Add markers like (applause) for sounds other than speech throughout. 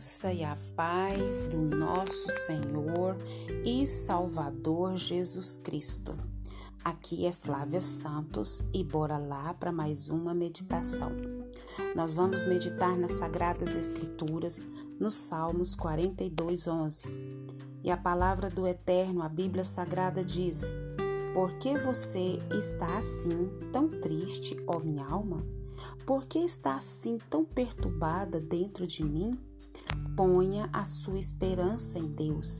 graça e a paz do nosso Senhor e Salvador Jesus Cristo. Aqui é Flávia Santos e bora lá para mais uma meditação. Nós vamos meditar nas Sagradas Escrituras, nos Salmos 42, 11. E a palavra do Eterno, a Bíblia Sagrada diz: Por que você está assim, tão triste, ó minha alma? Por que está assim tão perturbada dentro de mim? Ponha a sua esperança em Deus,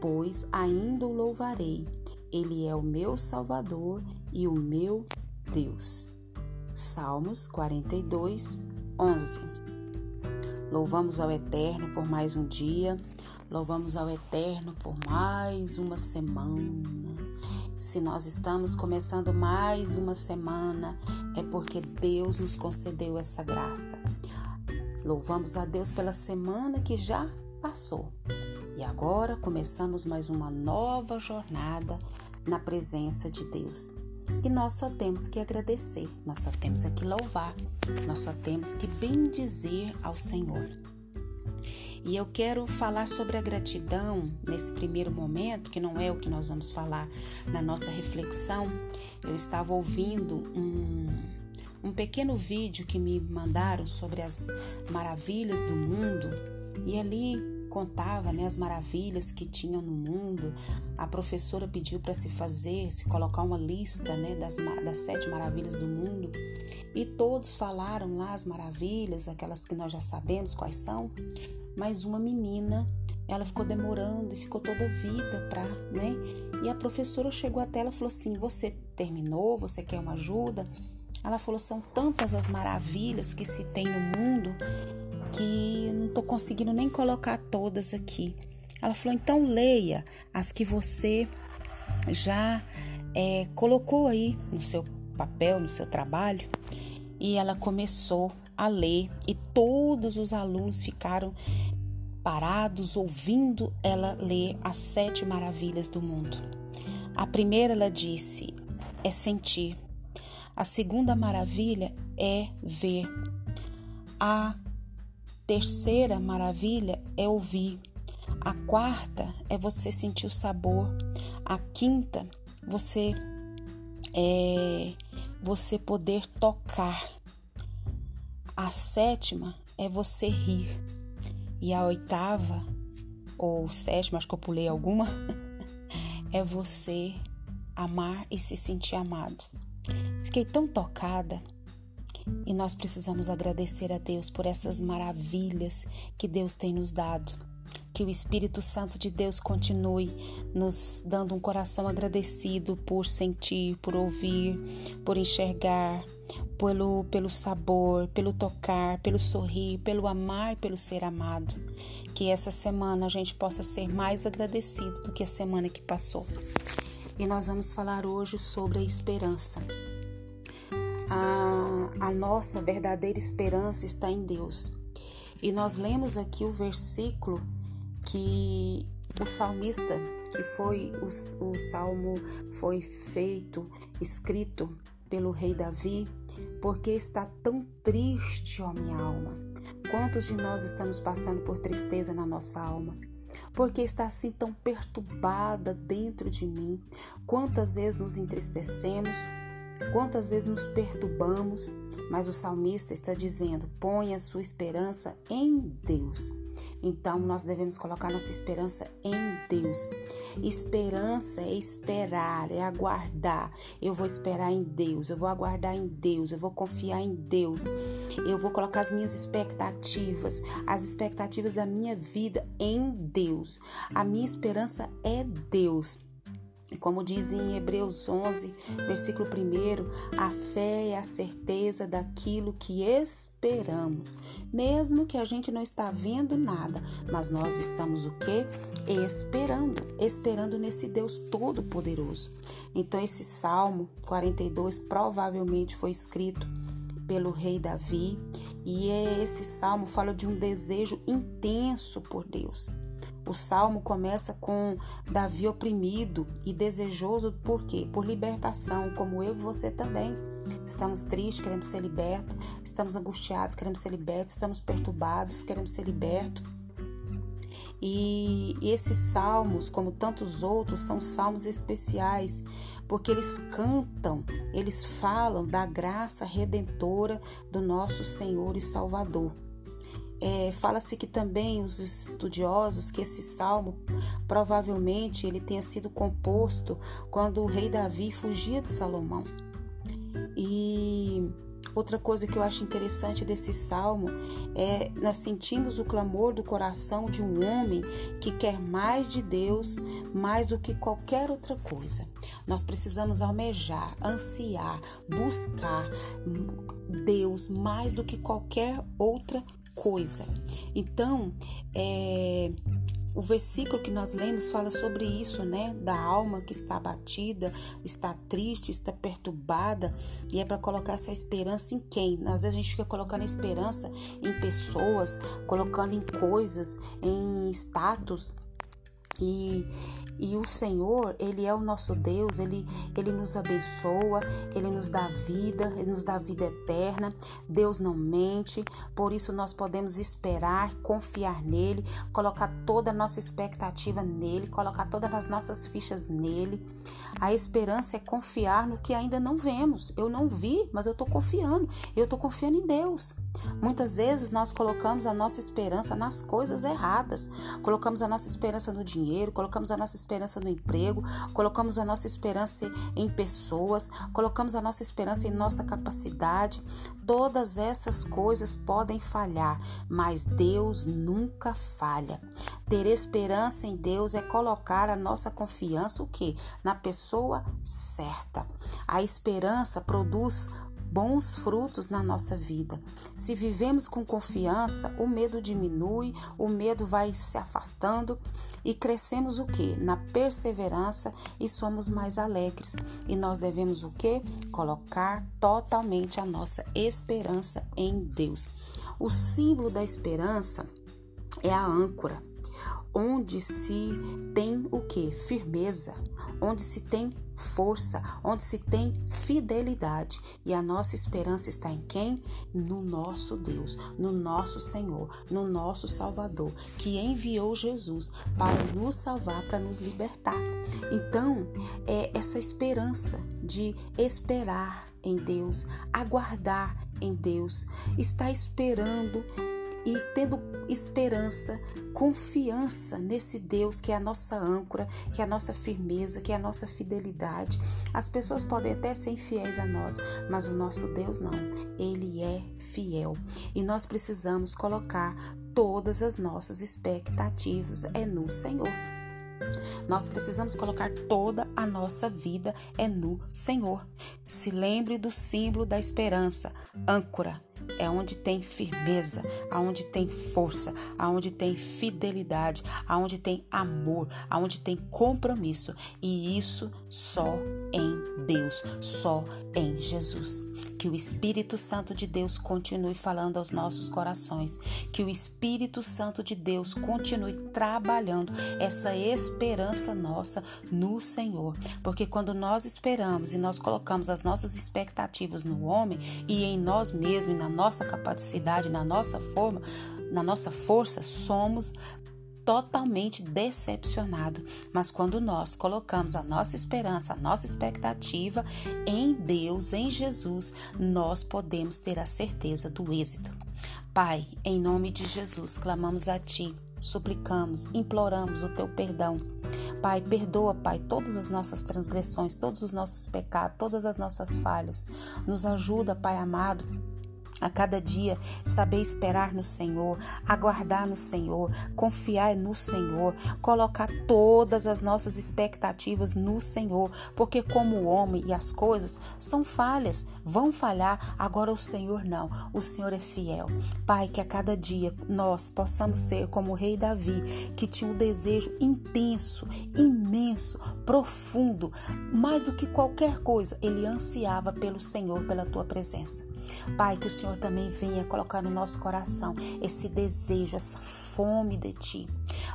pois ainda o louvarei. Ele é o meu Salvador e o meu Deus. Salmos 42, 11. Louvamos ao Eterno por mais um dia, louvamos ao Eterno por mais uma semana. Se nós estamos começando mais uma semana, é porque Deus nos concedeu essa graça. Louvamos a Deus pela semana que já passou. E agora começamos mais uma nova jornada na presença de Deus. E nós só temos que agradecer, nós só temos que louvar, nós só temos que bendizer ao Senhor. E eu quero falar sobre a gratidão nesse primeiro momento, que não é o que nós vamos falar na nossa reflexão. Eu estava ouvindo um, um pequeno vídeo que me mandaram sobre as maravilhas do mundo, e ali contava né, as maravilhas que tinham no mundo. A professora pediu para se fazer, se colocar uma lista né, das, das sete maravilhas do mundo. E todos falaram lá as maravilhas, aquelas que nós já sabemos quais são mas uma menina, ela ficou demorando e ficou toda vida para, né? E a professora chegou até ela e falou assim: "Você terminou? Você quer uma ajuda?" Ela falou: "São tantas as maravilhas que se tem no mundo que não estou conseguindo nem colocar todas aqui." Ela falou: "Então leia as que você já é, colocou aí no seu papel, no seu trabalho." E ela começou a ler e todos os alunos ficaram parados ouvindo ela ler as sete maravilhas do mundo. A primeira ela disse é sentir. A segunda maravilha é ver. A terceira maravilha é ouvir. A quarta é você sentir o sabor. A quinta, você é você poder tocar. A sétima é você rir. E a oitava, ou sétima, acho que eu pulei alguma, (laughs) é você amar e se sentir amado. Fiquei tão tocada e nós precisamos agradecer a Deus por essas maravilhas que Deus tem nos dado. Que o Espírito Santo de Deus continue nos dando um coração agradecido por sentir, por ouvir, por enxergar, pelo, pelo sabor, pelo tocar, pelo sorrir, pelo amar pelo ser amado. Que essa semana a gente possa ser mais agradecido do que a semana que passou. E nós vamos falar hoje sobre a esperança. A, a nossa verdadeira esperança está em Deus. E nós lemos aqui o versículo que o salmista, que foi o, o salmo foi feito, escrito pelo rei Davi, porque está tão triste, ó minha alma? Quantos de nós estamos passando por tristeza na nossa alma? Porque está assim tão perturbada dentro de mim? Quantas vezes nos entristecemos? Quantas vezes nos perturbamos? Mas o salmista está dizendo: ponha a sua esperança em Deus. Então nós devemos colocar nossa esperança em Deus. Esperança é esperar, é aguardar. Eu vou esperar em Deus, eu vou aguardar em Deus, eu vou confiar em Deus. Eu vou colocar as minhas expectativas, as expectativas da minha vida em Deus. A minha esperança é Deus. Como diz em Hebreus 11, versículo 1, a fé é a certeza daquilo que esperamos, mesmo que a gente não está vendo nada, mas nós estamos o quê? Esperando, esperando nesse Deus todo poderoso. Então esse Salmo 42 provavelmente foi escrito pelo rei Davi, e esse salmo fala de um desejo intenso por Deus. O salmo começa com Davi oprimido e desejoso por quê? Por libertação, como eu e você também. Estamos tristes, queremos ser libertos, estamos angustiados, queremos ser libertos, estamos perturbados, queremos ser libertos. E, esses salmos, como tantos outros, são salmos especiais, porque eles cantam, eles falam da graça redentora do nosso Senhor e Salvador. É, Fala-se que também os estudiosos que esse salmo provavelmente ele tenha sido composto quando o rei Davi fugia de Salomão. E outra coisa que eu acho interessante desse salmo é nós sentimos o clamor do coração de um homem que quer mais de Deus mais do que qualquer outra coisa. Nós precisamos almejar, ansiar, buscar Deus mais do que qualquer outra coisa. Então, é, o versículo que nós lemos fala sobre isso, né? Da alma que está abatida, está triste, está perturbada, e é para colocar essa esperança em quem? Às vezes a gente fica colocando a esperança em pessoas, colocando em coisas, em status. E, e o Senhor, Ele é o nosso Deus, Ele, Ele nos abençoa, Ele nos dá vida, Ele nos dá vida eterna. Deus não mente, por isso nós podemos esperar, confiar nele, colocar toda a nossa expectativa nele, colocar todas as nossas fichas nele. A esperança é confiar no que ainda não vemos. Eu não vi, mas eu estou confiando. Eu estou confiando em Deus. Muitas vezes nós colocamos a nossa esperança nas coisas erradas. Colocamos a nossa esperança no dinheiro, colocamos a nossa esperança no emprego, colocamos a nossa esperança em pessoas, colocamos a nossa esperança em nossa capacidade. Todas essas coisas podem falhar, mas Deus nunca falha. Ter esperança em Deus é colocar a nossa confiança o quê? Na pessoa certa. A esperança produz bons frutos na nossa vida. Se vivemos com confiança, o medo diminui, o medo vai se afastando e crescemos o que? Na perseverança e somos mais alegres. E nós devemos o que? Colocar totalmente a nossa esperança em Deus. O símbolo da esperança é a âncora, onde se tem o que? Firmeza, onde se tem força, onde se tem fidelidade. E a nossa esperança está em quem? No nosso Deus, no nosso Senhor, no nosso Salvador, que enviou Jesus para nos salvar, para nos libertar. Então, é essa esperança de esperar em Deus, aguardar em Deus, estar esperando e tendo esperança, confiança nesse Deus que é a nossa âncora, que é a nossa firmeza, que é a nossa fidelidade. As pessoas podem até ser infiéis a nós, mas o nosso Deus não. Ele é fiel e nós precisamos colocar todas as nossas expectativas é no Senhor. Nós precisamos colocar toda a nossa vida é no Senhor. Se lembre do símbolo da esperança, âncora é onde tem firmeza, aonde tem força, aonde tem fidelidade, aonde tem amor, aonde tem compromisso. E isso só em Deus, só em Jesus. Que o Espírito Santo de Deus continue falando aos nossos corações, que o Espírito Santo de Deus continue trabalhando essa esperança nossa no Senhor, porque quando nós esperamos e nós colocamos as nossas expectativas no homem e em nós mesmos, na nossa capacidade, na nossa forma, na nossa força, somos totalmente decepcionado. Mas quando nós colocamos a nossa esperança, a nossa expectativa em Deus, em Jesus, nós podemos ter a certeza do êxito. Pai, em nome de Jesus, clamamos a Ti, suplicamos, imploramos o Teu perdão. Pai, perdoa, Pai, todas as nossas transgressões, todos os nossos pecados, todas as nossas falhas. Nos ajuda, Pai amado a cada dia, saber esperar no Senhor, aguardar no Senhor, confiar no Senhor, colocar todas as nossas expectativas no Senhor, porque como o homem e as coisas são falhas, vão falhar, agora o Senhor não, o Senhor é fiel. Pai, que a cada dia nós possamos ser como o rei Davi, que tinha um desejo intenso, imenso, profundo, mais do que qualquer coisa, ele ansiava pelo Senhor, pela tua presença. Pai, que o Senhor também venha colocar no nosso coração esse desejo, essa fome de Ti.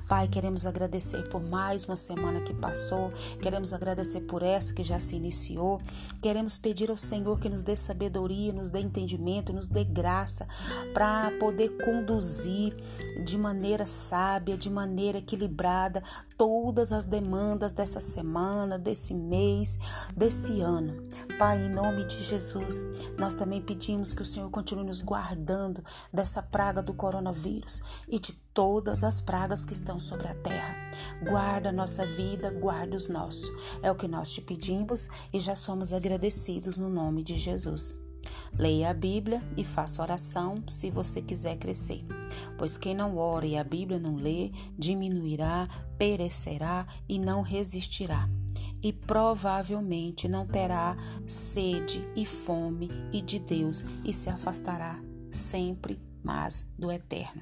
Pai, queremos agradecer por mais uma semana que passou, queremos agradecer por essa que já se iniciou, queremos pedir ao Senhor que nos dê sabedoria, nos dê entendimento, nos dê graça para poder conduzir de maneira sábia, de maneira equilibrada todas as demandas dessa semana, desse mês, desse ano. Pai, em nome de Jesus, nós também pedimos que o Senhor continue nos guardando dessa praga do coronavírus e de todas as pragas que estão sobre a terra. Guarda a nossa vida, guarda os nossos. É o que nós te pedimos e já somos agradecidos no nome de Jesus. Leia a Bíblia e faça oração se você quiser crescer. Pois quem não ora e a Bíblia não lê, diminuirá, perecerá e não resistirá. E provavelmente não terá sede e fome e de Deus e se afastará sempre mais do eterno.